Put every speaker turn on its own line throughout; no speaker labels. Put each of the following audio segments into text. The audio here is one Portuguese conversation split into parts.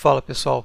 Fala pessoal,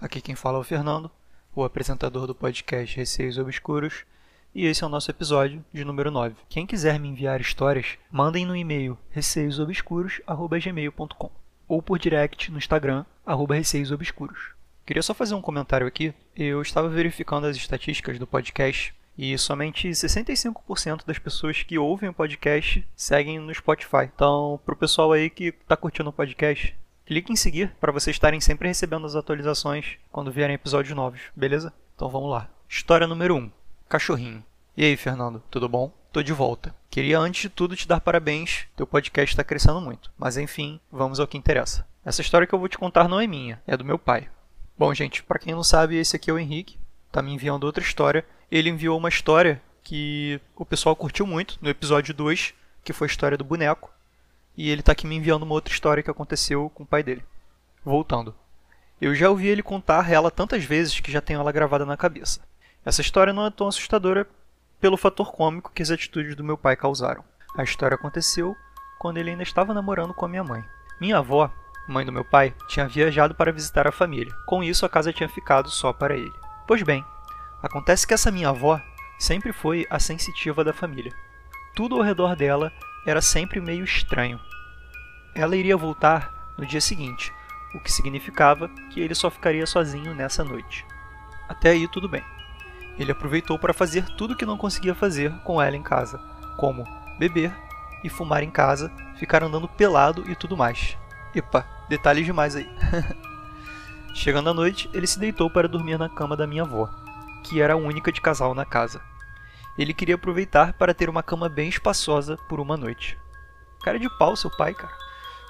aqui quem fala é o Fernando, o apresentador do podcast Receios Obscuros, e esse é o nosso episódio de número 9. Quem quiser me enviar histórias, mandem no e-mail receiosobscuros.gmail.com ou por direct no Instagram, arroba receiosobscuros. Queria só fazer um comentário aqui. Eu estava verificando as estatísticas do podcast e somente 65% das pessoas que ouvem o podcast seguem no Spotify. Então, para o pessoal aí que está curtindo o podcast, Clique em seguir para vocês estarem sempre recebendo as atualizações quando vierem episódios novos, beleza? Então vamos lá. História número 1. Cachorrinho. E aí, Fernando, tudo bom? Tô de volta. Queria antes de tudo te dar parabéns, teu podcast está crescendo muito. Mas enfim, vamos ao que interessa. Essa história que eu vou te contar não é minha, é do meu pai. Bom, gente, para quem não sabe, esse aqui é o Henrique, tá me enviando outra história. Ele enviou uma história que o pessoal curtiu muito no episódio 2, que foi a história do boneco e ele está aqui me enviando uma outra história que aconteceu com o pai dele. Voltando. Eu já ouvi ele contar ela tantas vezes que já tenho ela gravada na cabeça. Essa história não é tão assustadora pelo fator cômico que as atitudes do meu pai causaram. A história aconteceu quando ele ainda estava namorando com a minha mãe. Minha avó, mãe do meu pai, tinha viajado para visitar a família. Com isso, a casa tinha ficado só para ele. Pois bem, acontece que essa minha avó sempre foi a sensitiva da família. Tudo ao redor dela era sempre meio estranho. Ela iria voltar no dia seguinte, o que significava que ele só ficaria sozinho nessa noite. Até aí tudo bem. Ele aproveitou para fazer tudo que não conseguia fazer com ela em casa, como beber e fumar em casa, ficar andando pelado e tudo mais. Epa, detalhes demais aí. Chegando à noite, ele se deitou para dormir na cama da minha avó, que era a única de casal na casa. Ele queria aproveitar para ter uma cama bem espaçosa por uma noite. Cara de pau, seu pai, cara.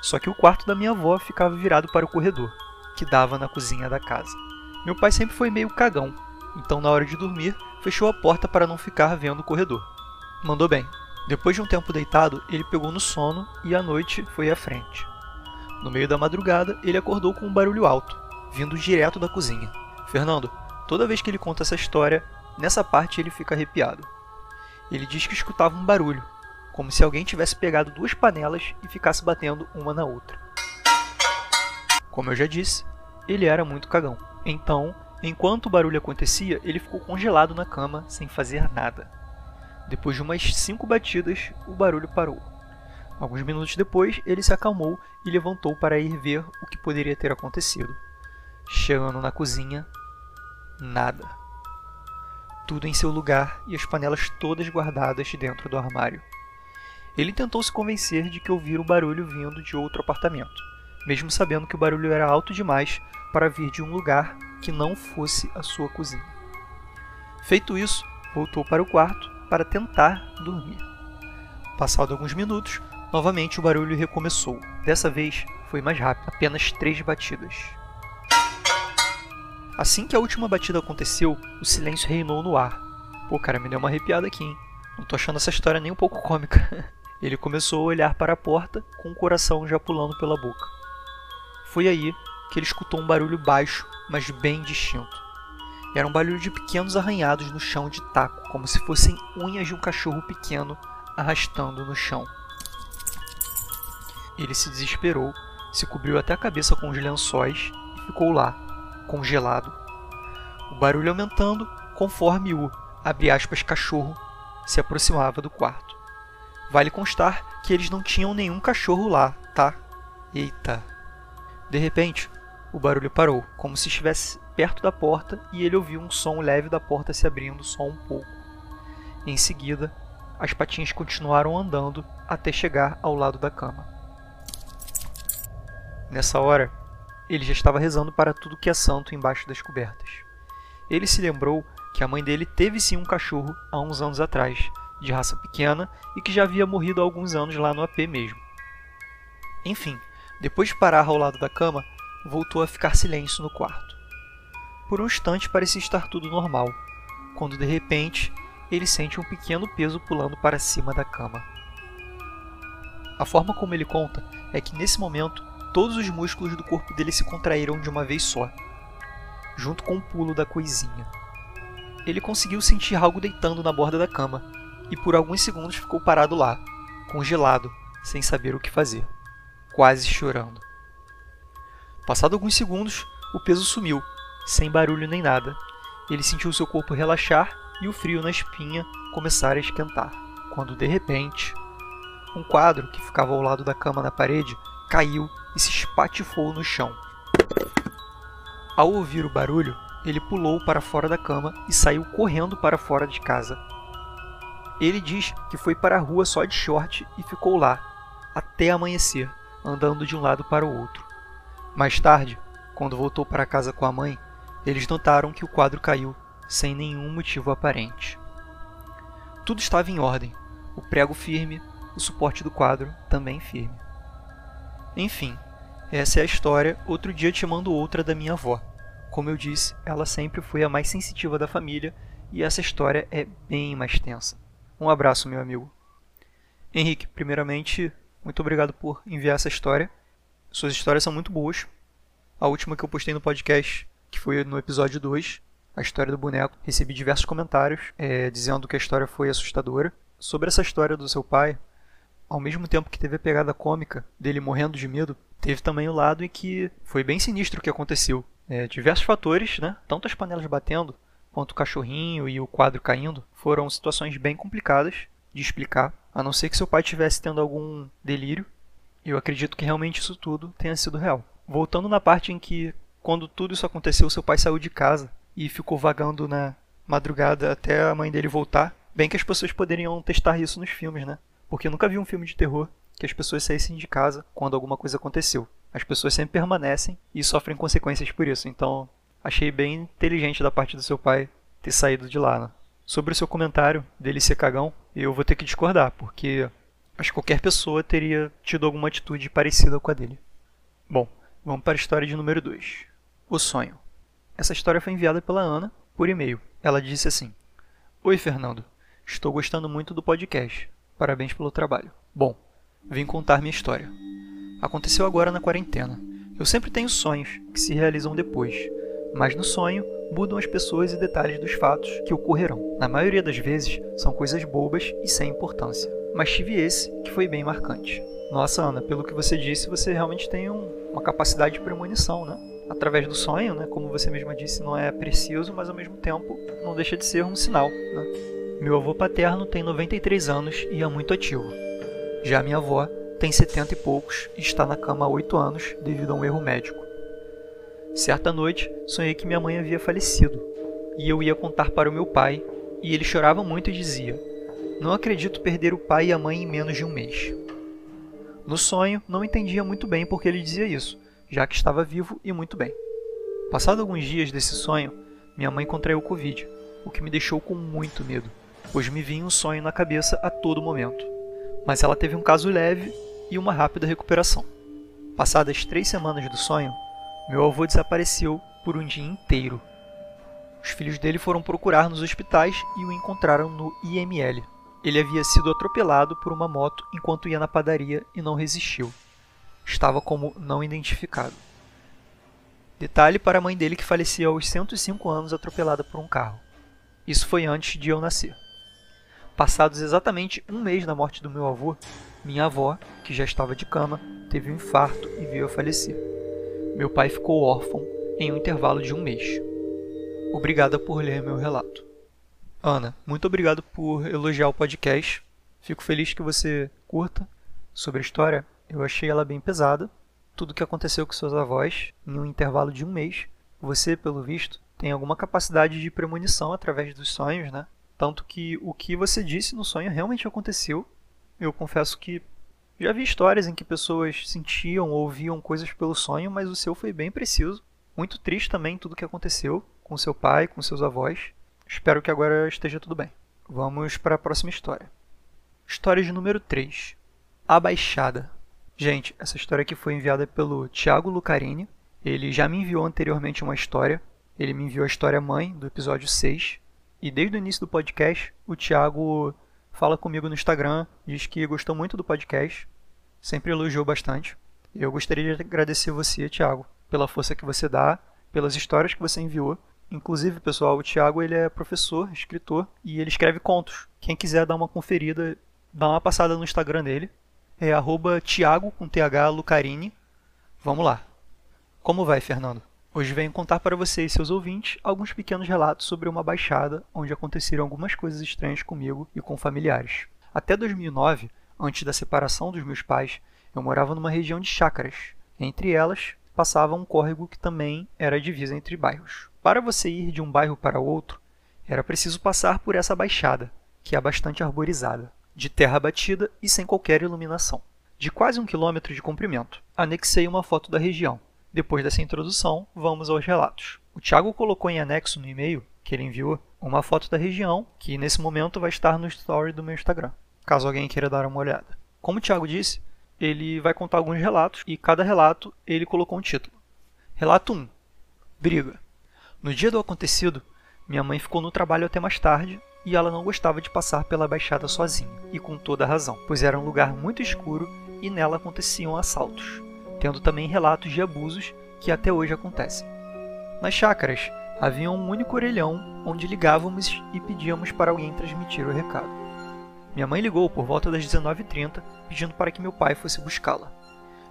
Só que o quarto da minha avó ficava virado para o corredor, que dava na cozinha da casa. Meu pai sempre foi meio cagão, então na hora de dormir, fechou a porta para não ficar vendo o corredor. Mandou bem. Depois de um tempo deitado, ele pegou no sono e à noite foi à frente. No meio da madrugada, ele acordou com um barulho alto, vindo direto da cozinha. Fernando, toda vez que ele conta essa história, nessa parte ele fica arrepiado. Ele diz que escutava um barulho, como se alguém tivesse pegado duas panelas e ficasse batendo uma na outra. Como eu já disse, ele era muito cagão. Então, enquanto o barulho acontecia, ele ficou congelado na cama sem fazer nada. Depois de umas cinco batidas, o barulho parou. Alguns minutos depois, ele se acalmou e levantou para ir ver o que poderia ter acontecido. Chegando na cozinha, nada. Tudo em seu lugar e as panelas todas guardadas dentro do armário. Ele tentou se convencer de que ouvira o barulho vindo de outro apartamento, mesmo sabendo que o barulho era alto demais para vir de um lugar que não fosse a sua cozinha. Feito isso, voltou para o quarto para tentar dormir. Passado alguns minutos, novamente o barulho recomeçou. Dessa vez foi mais rápido, apenas três batidas. Assim que a última batida aconteceu, o silêncio reinou no ar. Pô, cara, me deu uma arrepiada aqui, hein? Não tô achando essa história nem um pouco cômica. Ele começou a olhar para a porta com o coração já pulando pela boca. Foi aí que ele escutou um barulho baixo, mas bem distinto. Era um barulho de pequenos arranhados no chão de taco, como se fossem unhas de um cachorro pequeno arrastando no chão. Ele se desesperou, se cobriu até a cabeça com os lençóis e ficou lá, congelado. O barulho aumentando conforme o, abre aspas, cachorro se aproximava do quarto. Vale constar que eles não tinham nenhum cachorro lá, tá? Eita. De repente, o barulho parou, como se estivesse perto da porta e ele ouviu um som leve da porta se abrindo só um pouco. Em seguida, as patinhas continuaram andando até chegar ao lado da cama. Nessa hora, ele já estava rezando para tudo que é santo embaixo das cobertas. Ele se lembrou que a mãe dele teve sim um cachorro há uns anos atrás, de raça pequena e que já havia morrido há alguns anos lá no AP mesmo. Enfim, depois de parar ao lado da cama, voltou a ficar silêncio no quarto. Por um instante parecia estar tudo normal, quando de repente ele sente um pequeno peso pulando para cima da cama. A forma como ele conta é que nesse momento todos os músculos do corpo dele se contraíram de uma vez só, junto com o pulo da coisinha. Ele conseguiu sentir algo deitando na borda da cama, e por alguns segundos ficou parado lá, congelado, sem saber o que fazer, quase chorando. Passado alguns segundos, o peso sumiu, sem barulho nem nada. Ele sentiu seu corpo relaxar e o frio na espinha começar a esquentar. Quando de repente, um quadro que ficava ao lado da cama na parede caiu e se espatifou no chão. Ao ouvir o barulho, ele pulou para fora da cama e saiu correndo para fora de casa. Ele diz que foi para a rua só de short e ficou lá, até amanhecer, andando de um lado para o outro. Mais tarde, quando voltou para casa com a mãe, eles notaram que o quadro caiu sem nenhum motivo aparente. Tudo estava em ordem, o prego firme, o suporte do quadro também firme. Enfim, essa é a história. Outro dia te mando outra da minha avó. Como eu disse, ela sempre foi a mais sensitiva da família e essa história é bem mais tensa. Um abraço, meu amigo. Henrique, primeiramente, muito obrigado por enviar essa história. Suas histórias são muito boas. A última que eu postei no podcast, que foi no episódio 2, a história do boneco, recebi diversos comentários é, dizendo que a história foi assustadora. Sobre essa história do seu pai, ao mesmo tempo que teve a pegada cômica dele morrendo de medo, teve também o lado em que foi bem sinistro o que aconteceu. É, diversos fatores, né? Tanto as panelas batendo, quanto o cachorrinho e o quadro caindo, foram situações bem complicadas de explicar, a não ser que seu pai estivesse tendo algum delírio. Eu acredito que realmente isso tudo tenha sido real. Voltando na parte em que, quando tudo isso aconteceu, seu pai saiu de casa e ficou vagando na madrugada até a mãe dele voltar. Bem que as pessoas poderiam testar isso nos filmes, né? Porque eu nunca vi um filme de terror que as pessoas saíssem de casa quando alguma coisa aconteceu. As pessoas sempre permanecem e sofrem consequências por isso. Então, achei bem inteligente da parte do seu pai ter saído de lá. Né? Sobre o seu comentário dele ser cagão, eu vou ter que discordar, porque acho que qualquer pessoa teria tido alguma atitude parecida com a dele. Bom, vamos para a história de número 2. O sonho. Essa história foi enviada pela Ana por e-mail. Ela disse assim: Oi, Fernando. Estou gostando muito do podcast. Parabéns pelo trabalho. Bom, vim contar minha história. Aconteceu agora na quarentena. Eu sempre tenho sonhos que se realizam depois, mas no sonho mudam as pessoas e detalhes dos fatos que ocorrerão. Na maioria das vezes são coisas bobas e sem importância, mas tive esse que foi bem marcante. Nossa, Ana, pelo que você disse, você realmente tem um, uma capacidade de premonição, né? Através do sonho, né? Como você mesma disse, não é preciso, mas ao mesmo tempo não deixa de ser um sinal, né? Meu avô paterno tem 93 anos e é muito ativo. Já minha avó tem 70 e poucos e está na cama há 8 anos devido a um erro médico. Certa noite, sonhei que minha mãe havia falecido e eu ia contar para o meu pai, e ele chorava muito e dizia: Não acredito perder o pai e a mãe em menos de um mês. No sonho, não entendia muito bem por que ele dizia isso, já que estava vivo e muito bem. Passado alguns dias desse sonho, minha mãe contraiu Covid, o que me deixou com muito medo, pois me vinha um sonho na cabeça a todo momento. Mas ela teve um caso leve e uma rápida recuperação. Passadas três semanas do sonho, meu avô desapareceu por um dia inteiro. Os filhos dele foram procurar nos hospitais e o encontraram no IML. Ele havia sido atropelado por uma moto enquanto ia na padaria e não resistiu. Estava como não identificado. Detalhe para a mãe dele que falecia aos 105 anos atropelada por um carro. Isso foi antes de eu nascer. Passados exatamente um mês da morte do meu avô, minha avó, que já estava de cama, teve um infarto e veio a falecer. Meu pai ficou órfão em um intervalo de um mês. Obrigada por ler meu relato. Ana, muito obrigado por elogiar o podcast. Fico feliz que você curta sobre a história. Eu achei ela bem pesada. Tudo o que aconteceu com seus avós em um intervalo de um mês. Você, pelo visto, tem alguma capacidade de premonição através dos sonhos, né? Tanto que o que você disse no sonho realmente aconteceu. Eu confesso que já vi histórias em que pessoas sentiam ou ouviam coisas pelo sonho, mas o seu foi bem preciso. Muito triste também tudo o que aconteceu com seu pai, com seus avós. Espero que agora esteja tudo bem. Vamos para a próxima história. História de número 3. A Baixada. Gente, essa história aqui foi enviada pelo Thiago Lucarini. Ele já me enviou anteriormente uma história. Ele me enviou a história mãe do episódio 6. E desde o início do podcast, o Thiago fala comigo no Instagram, diz que gostou muito do podcast, sempre elogiou bastante. Eu gostaria de agradecer você, Thiago, pela força que você dá, pelas histórias que você enviou. Inclusive, pessoal, o Thiago ele é professor, escritor e ele escreve contos. Quem quiser dar uma conferida, dá uma passada no Instagram dele. É arroba Thiago com TH Lucarini. Vamos lá. Como vai, Fernando? Hoje venho contar para você e seus ouvintes alguns pequenos relatos sobre uma baixada onde aconteceram algumas coisas estranhas comigo e com familiares. Até 2009, antes da separação dos meus pais, eu morava numa região de chácaras. Entre elas, passava um córrego que também era divisa entre bairros. Para você ir de um bairro para outro, era preciso passar por essa baixada, que é bastante arborizada, de terra batida e sem qualquer iluminação. De quase um quilômetro de comprimento, anexei uma foto da região. Depois dessa introdução, vamos aos relatos. O Thiago colocou em anexo no e-mail que ele enviou uma foto da região, que nesse momento vai estar no story do meu Instagram, caso alguém queira dar uma olhada. Como o Thiago disse, ele vai contar alguns relatos e cada relato ele colocou um título. Relato 1: Briga. No dia do acontecido, minha mãe ficou no trabalho até mais tarde e ela não gostava de passar pela baixada sozinha, e com toda razão, pois era um lugar muito escuro e nela aconteciam assaltos tendo também relatos de abusos que até hoje acontecem. Nas chácaras, havia um único orelhão onde ligávamos e pedíamos para alguém transmitir o recado. Minha mãe ligou por volta das 19h30 pedindo para que meu pai fosse buscá-la.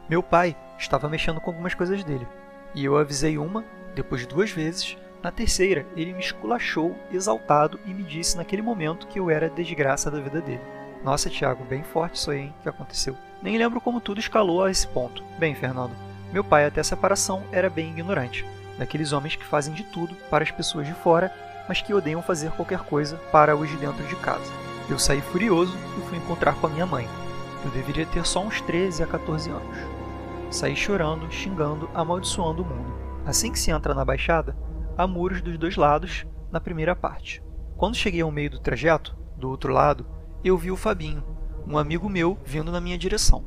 Meu pai estava mexendo com algumas coisas dele, e eu avisei uma, depois duas vezes, na terceira ele me esculachou, exaltado, e me disse naquele momento que eu era a desgraça da vida dele. Nossa, Tiago, bem forte isso aí, hein, que aconteceu. Nem lembro como tudo escalou a esse ponto. Bem, Fernando, meu pai até a separação era bem ignorante, daqueles homens que fazem de tudo para as pessoas de fora, mas que odeiam fazer qualquer coisa para os de dentro de casa. Eu saí furioso e fui encontrar com a minha mãe. Eu deveria ter só uns 13 a 14 anos. Saí chorando, xingando, amaldiçoando o mundo. Assim que se entra na baixada, há muros dos dois lados na primeira parte. Quando cheguei ao meio do trajeto, do outro lado, eu vi o Fabinho, um amigo meu vindo na minha direção.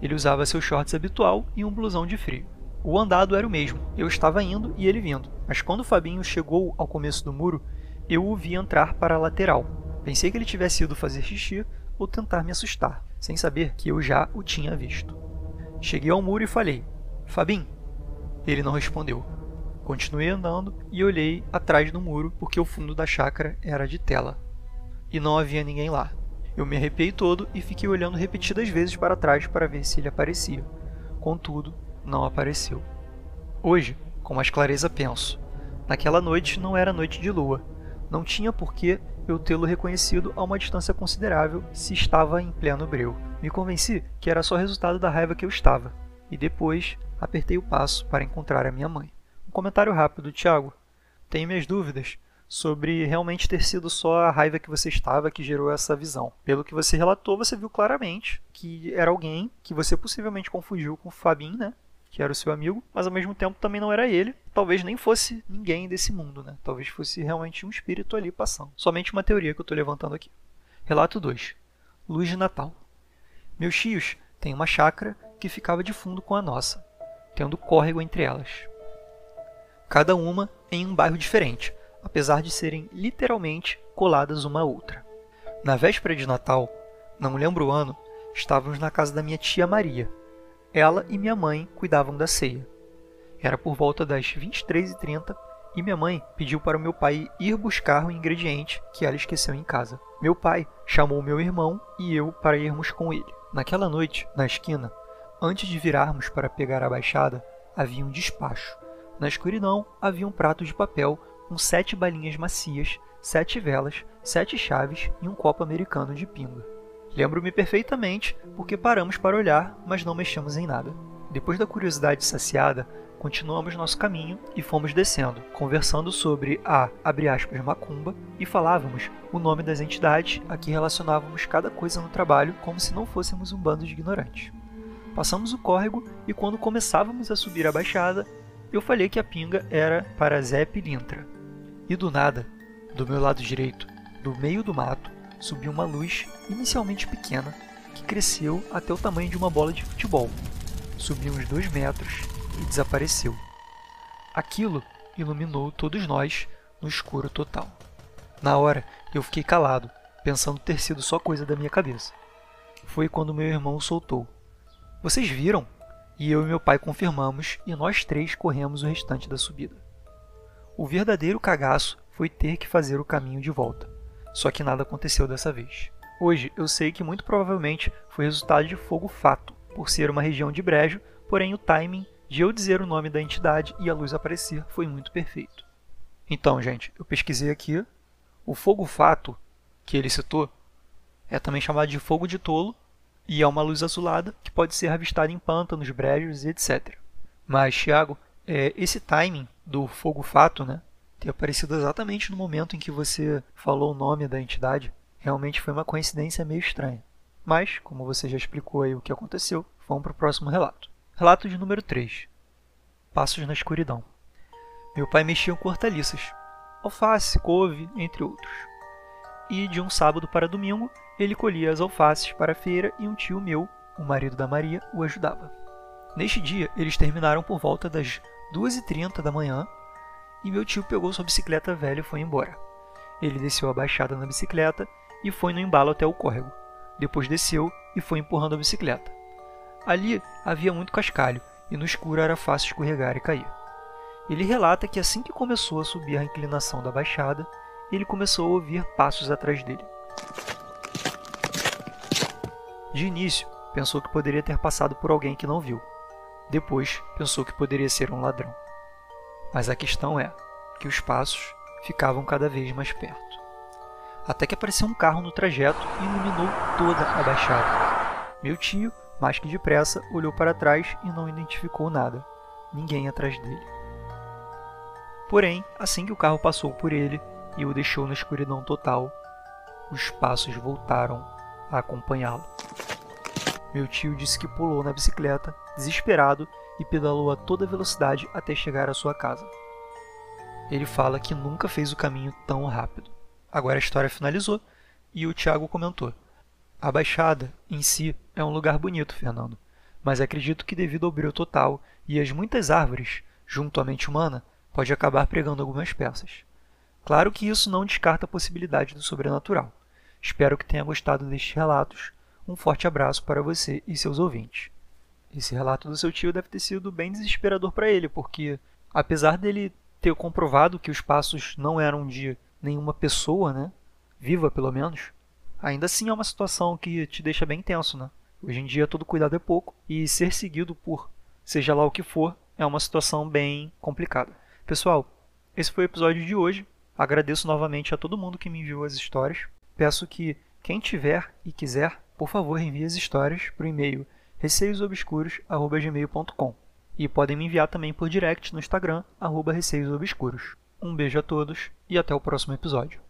Ele usava seu shorts habitual e um blusão de frio. O andado era o mesmo, eu estava indo e ele vindo, mas quando Fabinho chegou ao começo do muro, eu o vi entrar para a lateral. Pensei que ele tivesse ido fazer xixi ou tentar me assustar, sem saber que eu já o tinha visto. Cheguei ao muro e falei: Fabinho. Ele não respondeu. Continuei andando e olhei atrás do muro porque o fundo da chácara era de tela. E não havia ninguém lá. Eu me arrepiei todo e fiquei olhando repetidas vezes para trás para ver se ele aparecia. Contudo, não apareceu. Hoje, com mais clareza penso. Naquela noite não era noite de lua. Não tinha por que eu tê-lo reconhecido a uma distância considerável se estava em pleno breu. Me convenci que era só resultado da raiva que eu estava. E depois apertei o passo para encontrar a minha mãe. Um comentário rápido, Tiago. Tenho minhas dúvidas sobre realmente ter sido só a raiva que você estava que gerou essa visão. Pelo que você relatou, você viu claramente que era alguém que você possivelmente confundiu com o Fabin, né? Que era o seu amigo, mas ao mesmo tempo também não era ele. Talvez nem fosse ninguém desse mundo, né? Talvez fosse realmente um espírito ali passando. Somente uma teoria que eu estou levantando aqui. Relato 2. Luz de Natal. Meus tios têm uma chácara que ficava de fundo com a nossa, tendo córrego entre elas. Cada uma em um bairro diferente, apesar de serem literalmente coladas uma à outra. Na véspera de Natal, não lembro o ano, estávamos na casa da minha tia Maria. Ela e minha mãe cuidavam da ceia. Era por volta das 23h30 e minha mãe pediu para meu pai ir buscar o ingrediente que ela esqueceu em casa. Meu pai chamou meu irmão e eu para irmos com ele. Naquela noite, na esquina, antes de virarmos para pegar a baixada, havia um despacho. Na escuridão havia um prato de papel com sete balinhas macias, sete velas, sete chaves e um copo americano de pinga. Lembro-me perfeitamente porque paramos para olhar, mas não mexemos em nada. Depois da curiosidade saciada, continuamos nosso caminho e fomos descendo, conversando sobre a, aspas, macumba e falávamos o nome das entidades a que relacionávamos cada coisa no trabalho como se não fôssemos um bando de ignorantes. Passamos o córrego e quando começávamos a subir a baixada, eu falei que a pinga era para Zé Pilintra, e do nada, do meu lado direito, do meio do mato, subiu uma luz inicialmente pequena que cresceu até o tamanho de uma bola de futebol. Subiu uns dois metros e desapareceu. Aquilo iluminou todos nós no escuro total. Na hora, eu fiquei calado, pensando ter sido só coisa da minha cabeça. Foi quando meu irmão soltou. Vocês viram? E eu e meu pai confirmamos e nós três corremos o restante da subida. O verdadeiro cagaço foi ter que fazer o caminho de volta. Só que nada aconteceu dessa vez. Hoje eu sei que muito provavelmente foi resultado de fogo fato, por ser uma região de brejo, porém o timing de eu dizer o nome da entidade e a luz aparecer foi muito perfeito. Então, gente, eu pesquisei aqui. O fogo fato que ele citou é também chamado de fogo de tolo e é uma luz azulada que pode ser avistada em pântanos, brejos e etc. Mas, Thiago, é, esse timing do fogo fato, né, ter aparecido exatamente no momento em que você falou o nome da entidade, realmente foi uma coincidência meio estranha. Mas, como você já explicou aí o que aconteceu, vamos para o próximo relato. Relato de número 3. Passos na escuridão. Meu pai mexia com hortaliças, alface, couve, entre outros. E de um sábado para domingo, ele colhia as alfaces para a feira e um tio meu, o marido da Maria, o ajudava. Neste dia, eles terminaram por volta das 2h30 da manhã e meu tio pegou sua bicicleta velha e foi embora. Ele desceu a baixada na bicicleta e foi no embalo até o córrego. Depois desceu e foi empurrando a bicicleta. Ali havia muito cascalho e no escuro era fácil escorregar e cair. Ele relata que assim que começou a subir a inclinação da baixada, ele começou a ouvir passos atrás dele. De início, pensou que poderia ter passado por alguém que não viu. Depois, pensou que poderia ser um ladrão. Mas a questão é que os passos ficavam cada vez mais perto. Até que apareceu um carro no trajeto e iluminou toda a baixada. Meu tio, mais que depressa, olhou para trás e não identificou nada. Ninguém atrás dele. Porém, assim que o carro passou por ele e o deixou na escuridão total, os passos voltaram a acompanhá-lo. Meu tio disse que pulou na bicicleta, desesperado, e pedalou a toda velocidade até chegar à sua casa. Ele fala que nunca fez o caminho tão rápido. Agora a história finalizou e o Tiago comentou: A Baixada, em si, é um lugar bonito, Fernando, mas acredito que devido ao brilho total e às muitas árvores, junto à mente humana, pode acabar pregando algumas peças. Claro que isso não descarta a possibilidade do sobrenatural. Espero que tenha gostado destes relatos. Um forte abraço para você e seus ouvintes. Esse relato do seu tio deve ter sido bem desesperador para ele, porque apesar dele ter comprovado que os passos não eram de nenhuma pessoa, né, viva pelo menos, ainda assim é uma situação que te deixa bem tenso, né? Hoje em dia todo cuidado é pouco e ser seguido por seja lá o que for é uma situação bem complicada. Pessoal, esse foi o episódio de hoje. Agradeço novamente a todo mundo que me enviou as histórias. Peço que quem tiver e quiser, por favor, envie as histórias para o e-mail receiosobscuros@gmail.com e podem me enviar também por direct no Instagram @receiosobscuros. Um beijo a todos e até o próximo episódio.